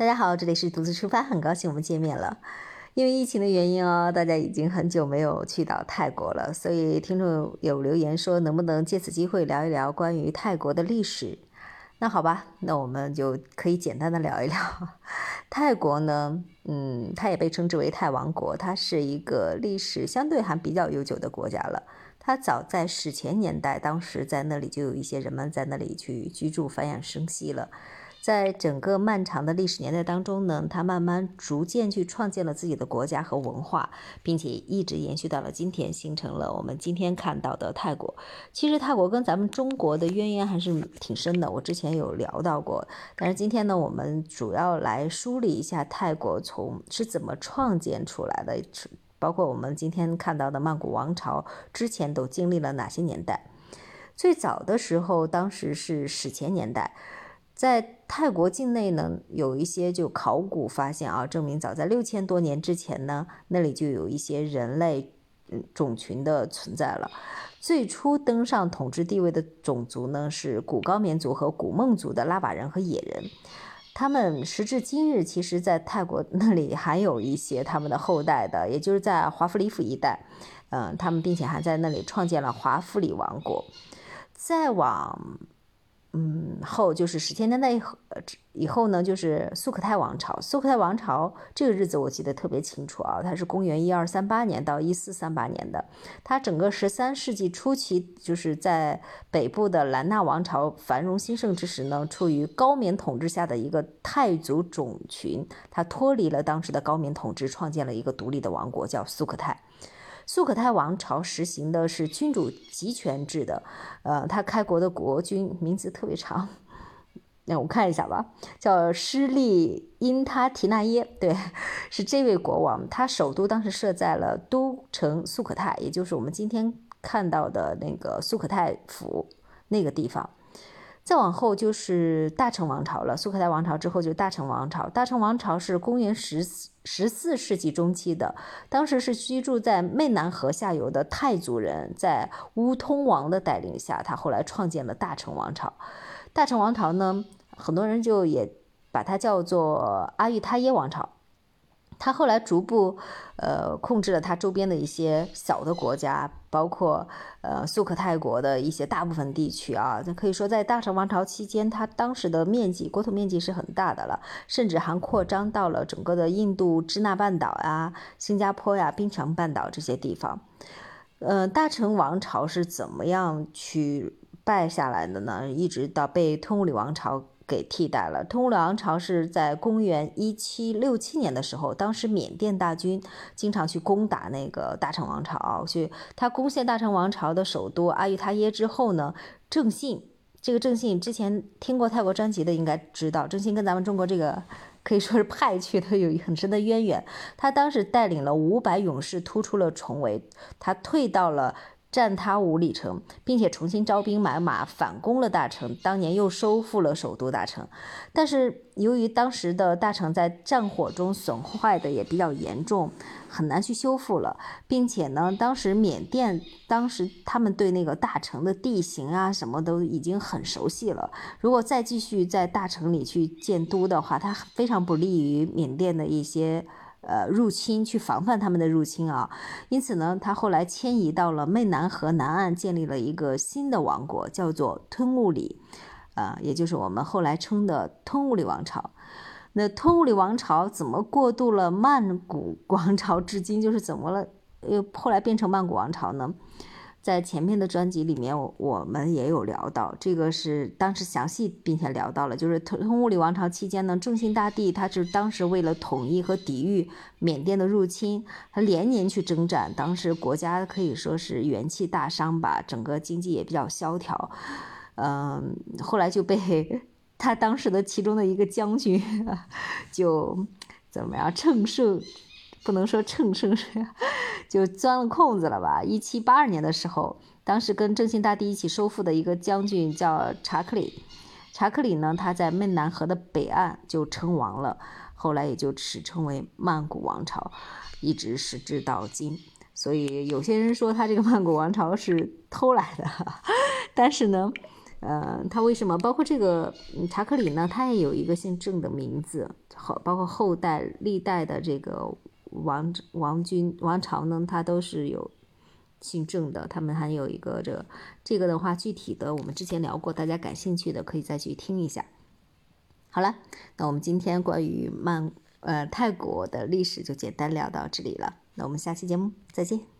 大家好，这里是独自出发，很高兴我们见面了。因为疫情的原因哦，大家已经很久没有去到泰国了，所以听众有留言说，能不能借此机会聊一聊关于泰国的历史？那好吧，那我们就可以简单的聊一聊 泰国呢。嗯，它也被称之为泰王国，它是一个历史相对还比较悠久的国家了。它早在史前年代，当时在那里就有一些人们在那里去居住、繁衍生息了。在整个漫长的历史年代当中呢，他慢慢逐渐去创建了自己的国家和文化，并且一直延续到了今天，形成了我们今天看到的泰国。其实泰国跟咱们中国的渊源还是挺深的，我之前有聊到过。但是今天呢，我们主要来梳理一下泰国从是怎么创建出来的，包括我们今天看到的曼谷王朝之前都经历了哪些年代。最早的时候，当时是史前年代。在泰国境内呢，有一些就考古发现啊，证明早在六千多年之前呢，那里就有一些人类种群的存在了。最初登上统治地位的种族呢，是古高棉族和古孟族的拉瓦人和野人。他们时至今日，其实在泰国那里还有一些他们的后代的，也就是在华夫里府一带，嗯，他们并且还在那里创建了华夫里王国。再往。嗯，后就是史前年代以后，以后呢，就是苏克泰王朝。苏克泰王朝这个日子我记得特别清楚啊，它是公元一二三八年到一四三八年的。它整个十三世纪初期，就是在北部的兰纳王朝繁荣兴盛之时呢，处于高棉统治下的一个泰族种群，它脱离了当时的高棉统治，创建了一个独立的王国，叫苏克泰。苏可泰王朝实行的是君主集权制的，呃，他开国的国君名字特别长，那我看一下吧，叫施利因他提纳耶，对，是这位国王，他首都当时设在了都城苏可泰，也就是我们今天看到的那个苏可泰府那个地方。再往后就是大成王朝了，苏克泰王朝之后就大成王朝。大成王朝是公元十十四世纪中期的，当时是居住在湄南河下游的泰族人，在乌通王的带领下，他后来创建了大成王朝。大成王朝呢，很多人就也把它叫做阿育他耶王朝。他后来逐步，呃，控制了他周边的一些小的国家，包括呃苏克泰国的一些大部分地区啊。可以说，在大成王朝期间，他当时的面积国土面积是很大的了，甚至还扩张到了整个的印度支那半岛呀、新加坡呀、槟城半岛这些地方。呃，大成王朝是怎么样去败下来的呢？一直到被吞武里王朝。给替代了。通辽王朝是在公元一七六七年的时候，当时缅甸大军经常去攻打那个大成王朝，去他攻陷大成王朝的首都阿育他耶之后呢，郑信这个郑信之前听过泰国专辑的应该知道，郑信跟咱们中国这个可以说是派去的有很深的渊源。他当时带领了五百勇士突出了重围，他退到了。占他五里城，并且重新招兵买马，反攻了大城。当年又收复了首都大城，但是由于当时的大城在战火中损坏的也比较严重，很难去修复了，并且呢，当时缅甸当时他们对那个大城的地形啊什么都已经很熟悉了，如果再继续在大城里去建都的话，它非常不利于缅甸的一些。呃，入侵去防范他们的入侵啊，因此呢，他后来迁移到了湄南河南岸，建立了一个新的王国，叫做吞武里，啊，也就是我们后来称的吞武里王朝。那吞武里王朝怎么过渡了曼谷 王朝，至今就是怎么了，又后来变成曼谷王朝呢？在前面的专辑里面，我们也有聊到，这个是当时详细并且聊到了，就是通通物理王朝期间呢，正兴大帝他是当时为了统一和抵御缅甸的入侵，他连年去征战，当时国家可以说是元气大伤吧，整个经济也比较萧条，嗯，后来就被他当时的其中的一个将军 就怎么样乘胜。不能说乘胜 就钻了空子了吧？一七八二年的时候，当时跟正信大帝一起收复的一个将军叫查克里，查克里呢，他在湄南河的北岸就称王了，后来也就史称为曼谷王朝，一直史至到今。所以有些人说他这个曼谷王朝是偷来的，但是呢，呃，他为什么包括这个查克里呢？他也有一个姓郑的名字，后包括后代历代的这个王王军王朝呢，他都是有姓郑的。他们还有一个这这个的话，具体的我们之前聊过，大家感兴趣的可以再去听一下。好了，那我们今天关于曼呃泰国的历史就简单聊到这里了。那我们下期节目再见。